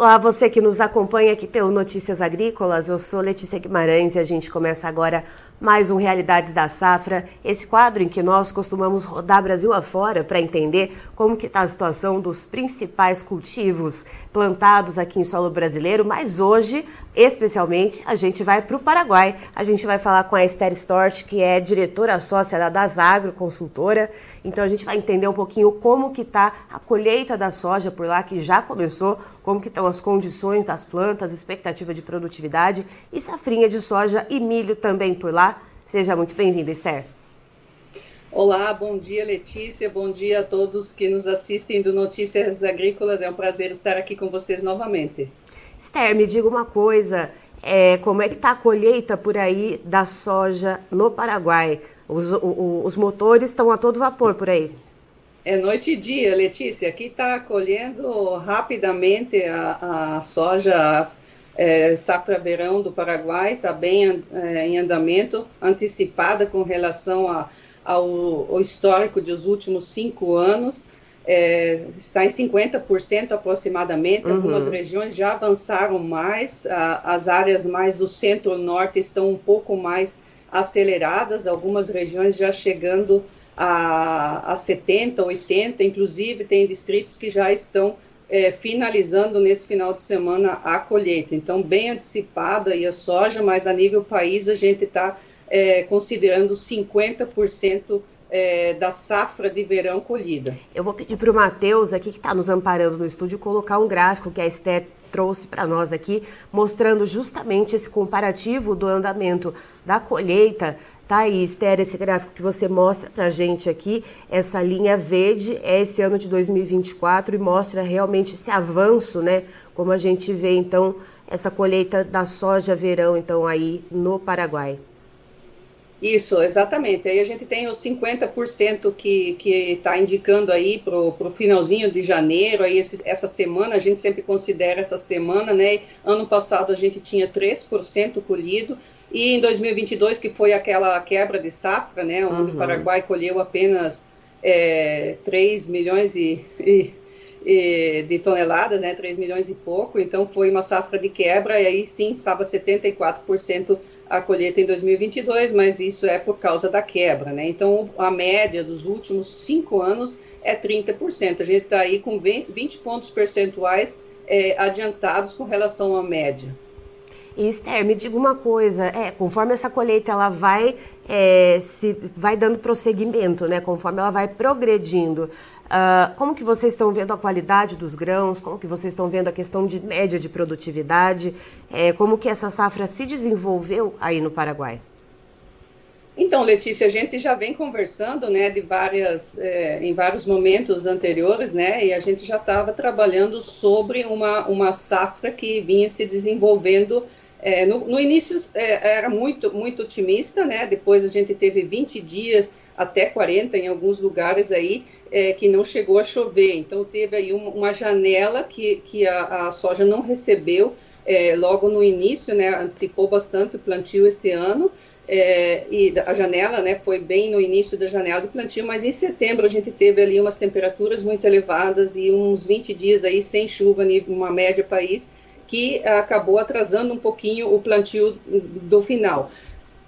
Olá, você que nos acompanha aqui pelo Notícias Agrícolas. Eu sou Letícia Guimarães e a gente começa agora mais um Realidades da Safra, esse quadro em que nós costumamos rodar Brasil afora para entender como que está a situação dos principais cultivos plantados aqui em solo brasileiro, mas hoje, especialmente, a gente vai para o Paraguai. A gente vai falar com a Esther Stort, que é diretora sócia da Dasagro Consultora. Então a gente vai entender um pouquinho como que está a colheita da soja por lá, que já começou, como que estão as condições das plantas, expectativa de produtividade e safrinha de soja e milho também por lá. Seja muito bem-vinda, Esther. Olá, bom dia Letícia, bom dia a todos que nos assistem do Notícias Agrícolas. É um prazer estar aqui com vocês novamente. Esther, me diga uma coisa, é, como é que está a colheita por aí da soja no Paraguai? Os, o, os motores estão a todo vapor por aí. É noite e dia, Letícia. Aqui está colhendo rapidamente a, a soja é, safra verão do Paraguai, está bem é, em andamento, antecipada com relação a ao, ao histórico dos últimos cinco anos, é, está em 50% aproximadamente. Uhum. Algumas regiões já avançaram mais, a, as áreas mais do centro-norte estão um pouco mais aceleradas, algumas regiões já chegando a, a 70%, 80%, inclusive tem distritos que já estão é, finalizando nesse final de semana a colheita. Então, bem antecipada aí a soja, mas a nível país a gente está é, considerando 50% é, da safra de verão colhida. Eu vou pedir para o Matheus, aqui que está nos amparando no estúdio, colocar um gráfico que a Esther trouxe para nós aqui, mostrando justamente esse comparativo do andamento da colheita. Tá aí, Esther, esse gráfico que você mostra para gente aqui, essa linha verde é esse ano de 2024 e mostra realmente esse avanço, né? Como a gente vê, então, essa colheita da soja verão, então, aí no Paraguai. Isso, exatamente. Aí a gente tem os 50% que está indicando aí para o finalzinho de janeiro, aí esse, essa semana, a gente sempre considera essa semana, né? Ano passado a gente tinha 3% colhido, e em 2022, que foi aquela quebra de safra, né? Onde uhum. o Paraguai colheu apenas é, 3 milhões e, e, e, de toneladas, né? 3 milhões e pouco, então foi uma safra de quebra, e aí sim estava 74% a colheita em 2022, mas isso é por causa da quebra, né? Então, a média dos últimos cinco anos é 30%. A gente está aí com 20, 20 pontos percentuais é, adiantados com relação à média. E Esther, me diga uma coisa, é, conforme essa colheita ela vai é, se vai dando prosseguimento, né? Conforme ela vai progredindo, Uh, como que vocês estão vendo a qualidade dos grãos? Como que vocês estão vendo a questão de média de produtividade? É, como que essa safra se desenvolveu aí no Paraguai? Então, Letícia, a gente já vem conversando, né, de várias, é, em vários momentos anteriores, né, e a gente já estava trabalhando sobre uma, uma safra que vinha se desenvolvendo. É, no, no, início é, era muito, muito otimista, né, depois a gente teve 20 dias até 40 em alguns lugares aí, é, que não chegou a chover. Então, teve aí uma, uma janela que, que a, a soja não recebeu é, logo no início, né, antecipou bastante o plantio esse ano, é, e a janela, né, foi bem no início da janela do plantio, mas em setembro a gente teve ali umas temperaturas muito elevadas e uns 20 dias aí sem chuva, uma média país, que acabou atrasando um pouquinho o plantio do final.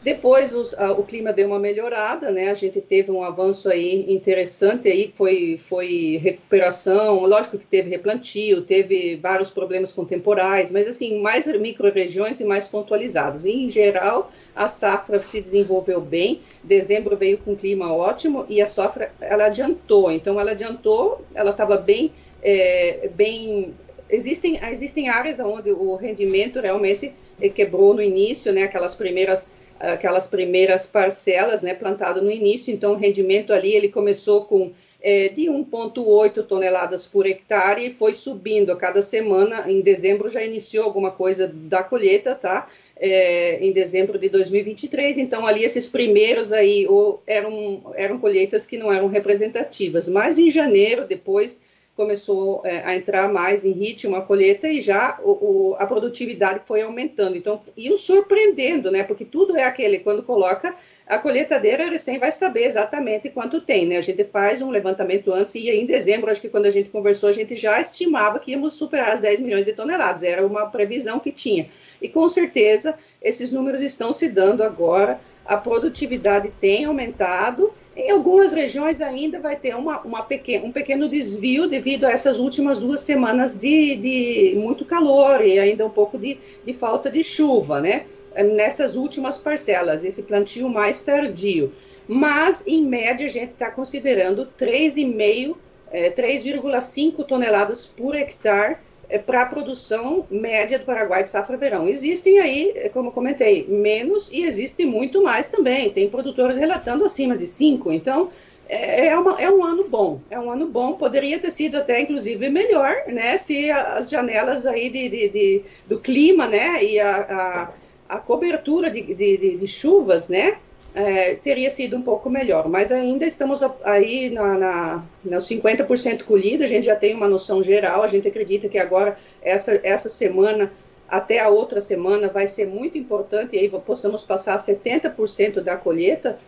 Depois os, a, o clima deu uma melhorada, né? A gente teve um avanço aí interessante aí, foi, foi recuperação, lógico que teve replantio, teve vários problemas com temporais, mas assim, mais micro-regiões e mais pontualizados. E, em geral, a safra se desenvolveu bem, dezembro veio com clima ótimo e a safra, ela adiantou, então ela adiantou, ela estava bem, é, bem, existem, existem áreas onde o rendimento realmente quebrou no início, né? Aquelas primeiras aquelas primeiras parcelas, né, plantado no início, então o rendimento ali ele começou com é, de 1,8 toneladas por hectare e foi subindo a cada semana. Em dezembro já iniciou alguma coisa da colheita, tá? É, em dezembro de 2023, então ali esses primeiros aí ou, eram, eram colheitas que não eram representativas, mas em janeiro, depois começou é, a entrar mais em ritmo a colheita e já o, o, a produtividade foi aumentando. Então, iam surpreendendo, né? Porque tudo é aquele, quando coloca a colheitadeira, recém vai saber exatamente quanto tem, né? A gente faz um levantamento antes e em dezembro, acho que quando a gente conversou, a gente já estimava que íamos superar as 10 milhões de toneladas, era uma previsão que tinha. E com certeza, esses números estão se dando agora, a produtividade tem aumentado em algumas regiões ainda vai ter uma, uma pequeno, um pequeno desvio devido a essas últimas duas semanas de, de muito calor e ainda um pouco de, de falta de chuva, né? Nessas últimas parcelas, esse plantio mais tardio. Mas, em média, a gente está considerando 3,5, é, 3,5 toneladas por hectare para a produção média do Paraguai de safra-verão. Existem aí, é, como comentei, menos e existe muito mais também. Tem produtores relatando acima de 5. Então, é, é, uma, é, um ano bom. É um ano bom. Poderia ter sido até, inclusive, melhor, né? Se as janelas aí de, de, de do clima, né? E a, a, a cobertura de, de, de chuvas, né? É, teria sido um pouco melhor, mas ainda estamos aí na, na, nos 50% colhido, a gente já tem uma noção geral, a gente acredita que agora, essa, essa semana, até a outra semana, vai ser muito importante, e aí possamos passar 70% da colheita,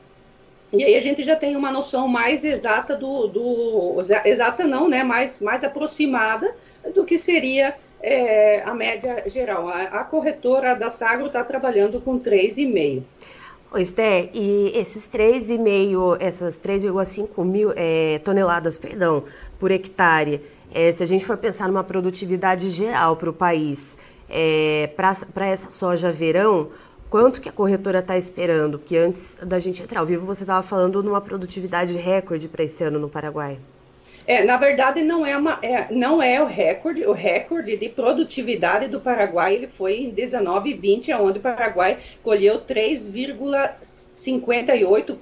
e aí a gente já tem uma noção mais exata do, do exata não, né, mais, mais aproximada do que seria é, a média geral. A, a corretora da Sagro está trabalhando com 3,5. Pois é, e esses 3,5, essas 3,5 mil é, toneladas, perdão, por hectare, é, se a gente for pensar numa produtividade geral para o país, é, para essa soja verão, quanto que a corretora está esperando? Que antes da gente entrar ao vivo, você estava falando numa produtividade recorde para esse ano no Paraguai. É, na verdade, não é, uma, é, não é o recorde. O recorde de produtividade do Paraguai ele foi em 19 e 20, onde o Paraguai colheu 3,58,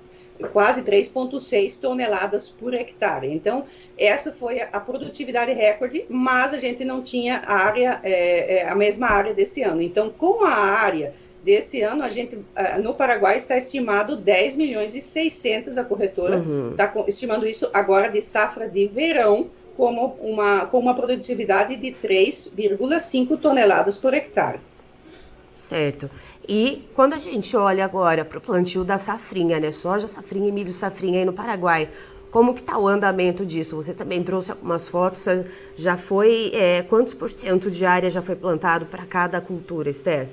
quase 3,6 toneladas por hectare. Então, essa foi a produtividade recorde, mas a gente não tinha área, é, é, a mesma área desse ano. Então, com a área desse ano, a gente, no Paraguai, está estimado 10 milhões e 600 a corretora, está uhum. estimando isso agora de safra de verão, como uma, com uma produtividade de 3,5 toneladas por hectare. Certo. E quando a gente olha agora para o plantio da safrinha, né? Soja, safrinha e milho safrinha aí no Paraguai, como que está o andamento disso? Você também trouxe algumas fotos, já foi, é, quantos por cento de área já foi plantado para cada cultura, Esther?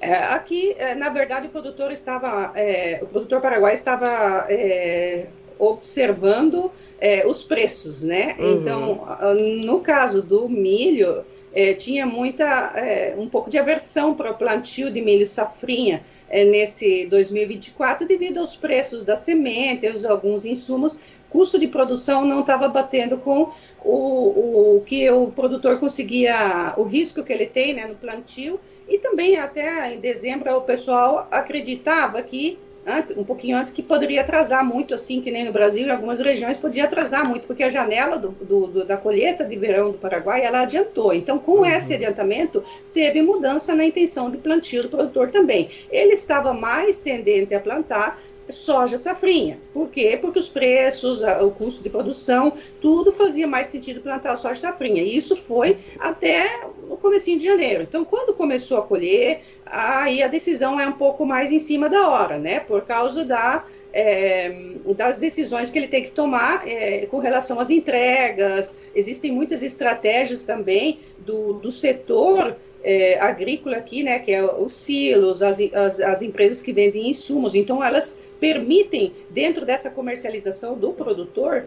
É, aqui, é, na verdade, o produtor estava, é, o produtor paraguai estava é, observando é, os preços, né? Uhum. Então, no caso do milho, é, tinha muita, um pouco de aversão para o plantio de milho safrinha nesse 2024 devido aos preços das sementes, alguns insumos, custo de produção não estava batendo com o, o que o produtor conseguia, o risco que ele tem né, no plantio e também até em dezembro o pessoal acreditava que um pouquinho antes que poderia atrasar muito, assim que nem no Brasil, em algumas regiões podia atrasar muito, porque a janela do, do, do, da colheita de verão do Paraguai ela adiantou. Então, com uhum. esse adiantamento, teve mudança na intenção de plantio do produtor também. Ele estava mais tendente a plantar soja safrinha. Por quê? Porque os preços, o custo de produção, tudo fazia mais sentido plantar soja safrinha. E isso foi até o comecinho de janeiro. Então, quando começou a colher, aí a decisão é um pouco mais em cima da hora, né? Por causa da é, das decisões que ele tem que tomar é, com relação às entregas. Existem muitas estratégias também do, do setor é, agrícola aqui, né, que é os silos, as, as, as empresas que vendem insumos. Então, elas permitem, dentro dessa comercialização do produtor,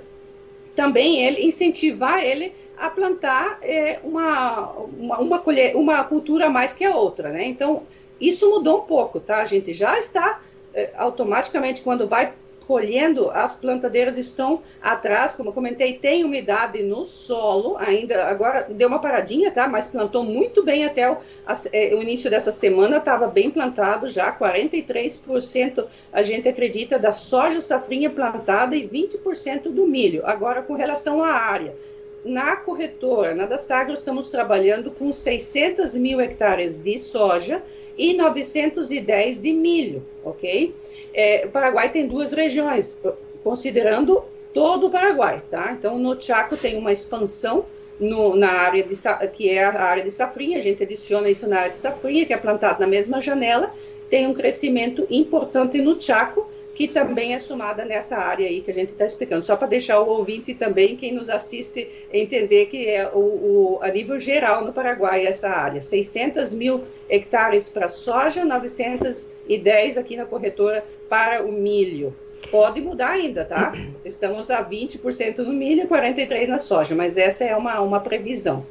também ele incentivar ele a plantar é, uma, uma, uma, colher, uma cultura mais que a outra, né? Então, isso mudou um pouco, tá? A gente já está é, automaticamente, quando vai colhendo, as plantadeiras estão atrás, como comentei, tem umidade no solo ainda, agora deu uma paradinha, tá? Mas plantou muito bem até o, a, é, o início dessa semana, estava bem plantado já, 43% a gente acredita da soja safrinha plantada e 20% do milho. Agora, com relação à área, na corretora, na da Sagro, estamos trabalhando com 600 mil hectares de soja e 910 de milho, ok? É, o Paraguai tem duas regiões, considerando todo o Paraguai, tá? Então, no Chaco tem uma expansão no, na área de, que é a área de safrinha, a gente adiciona isso na área de safrinha, que é plantado na mesma janela, tem um crescimento importante no Chaco, que também é somada nessa área aí que a gente está explicando. Só para deixar o ouvinte também, quem nos assiste, entender que é o, o, a nível geral no Paraguai essa área. 600 mil hectares para soja, 910 aqui na corretora para o milho. Pode mudar ainda, tá? Estamos a 20% no milho e 43% na soja, mas essa é uma, uma previsão.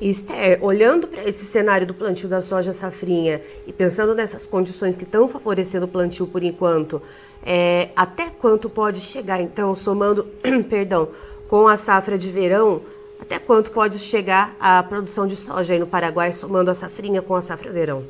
Esther, olhando para esse cenário do plantio da soja safrinha e pensando nessas condições que estão favorecendo o plantio por enquanto, é, até quanto pode chegar, então, somando, perdão, com a safra de verão, até quanto pode chegar a produção de soja aí no Paraguai, somando a safrinha com a safra verão?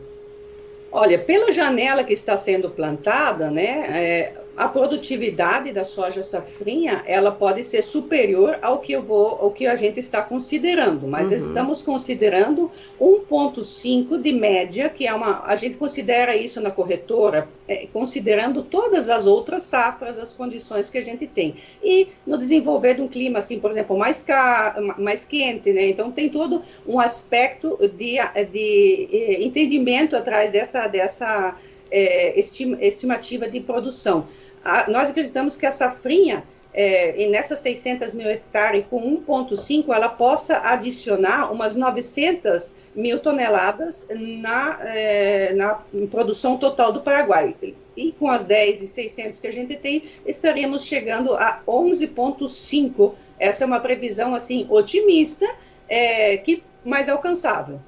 Olha, pela janela que está sendo plantada, né, é, a produtividade da soja safrinha ela pode ser superior ao que eu vou, ao que a gente está considerando, mas uhum. estamos considerando 1,5 de média, que é uma, a gente considera isso na corretora, é, considerando todas as outras safras, as condições que a gente tem. E no desenvolver de um clima assim, por exemplo, mais, ca, mais quente, né? Então tem todo um aspecto de, de, eh, entendimento atrás dessa, dessa é, estimativa de produção a, nós acreditamos que a safrinha, é, e nessas 600 mil hectares com 1,5, ela possa adicionar umas 900 mil toneladas na, é, na produção total do Paraguai. E com as 10 e 600 que a gente tem, estaríamos chegando a 11,5. Essa é uma previsão assim otimista, é, que mais alcançável.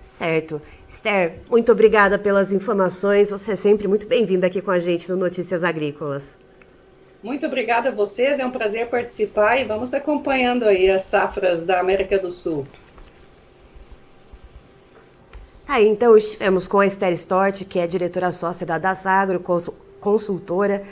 Certo. Esther, muito obrigada pelas informações. Você é sempre muito bem-vinda aqui com a gente no Notícias Agrícolas. Muito obrigada a vocês, é um prazer participar e vamos acompanhando aí as safras da América do Sul. Tá, então estivemos com a Esther Stort, que é diretora sócia da Dasagro, consultora,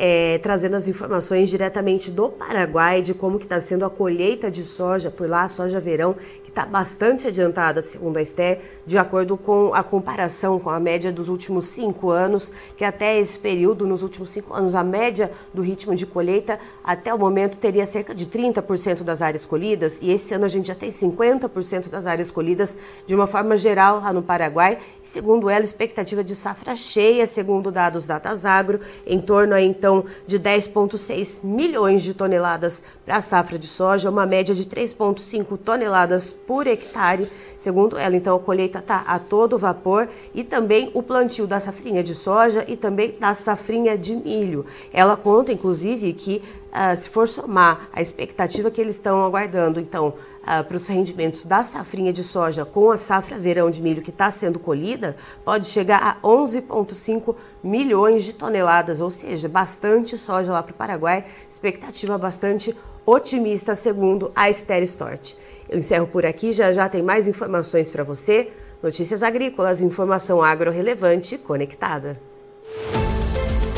é, trazendo as informações diretamente do Paraguai de como que está sendo a colheita de soja por lá, soja verão, está bastante adiantada, segundo a Esté, de acordo com a comparação com a média dos últimos cinco anos, que até esse período, nos últimos cinco anos, a média do ritmo de colheita até o momento teria cerca de 30% das áreas colhidas, e esse ano a gente já tem 50% das áreas colhidas de uma forma geral lá no Paraguai, e segundo ela, expectativa de safra cheia, segundo dados da Tasagro, em torno aí, então de 10,6 milhões de toneladas para a safra de soja, uma média de 3,5 toneladas por hectare. Segundo ela, então, a colheita está a todo vapor e também o plantio da safrinha de soja e também da safrinha de milho. Ela conta, inclusive, que uh, se for somar a expectativa que eles estão aguardando, então, uh, para os rendimentos da safrinha de soja com a safra verão de milho que está sendo colhida, pode chegar a 11,5 milhões de toneladas, ou seja, bastante soja lá para o Paraguai, expectativa bastante otimista, segundo a Esther Stort. Eu encerro por aqui, já já tem mais informações para você. Notícias agrícolas, informação agro relevante conectada.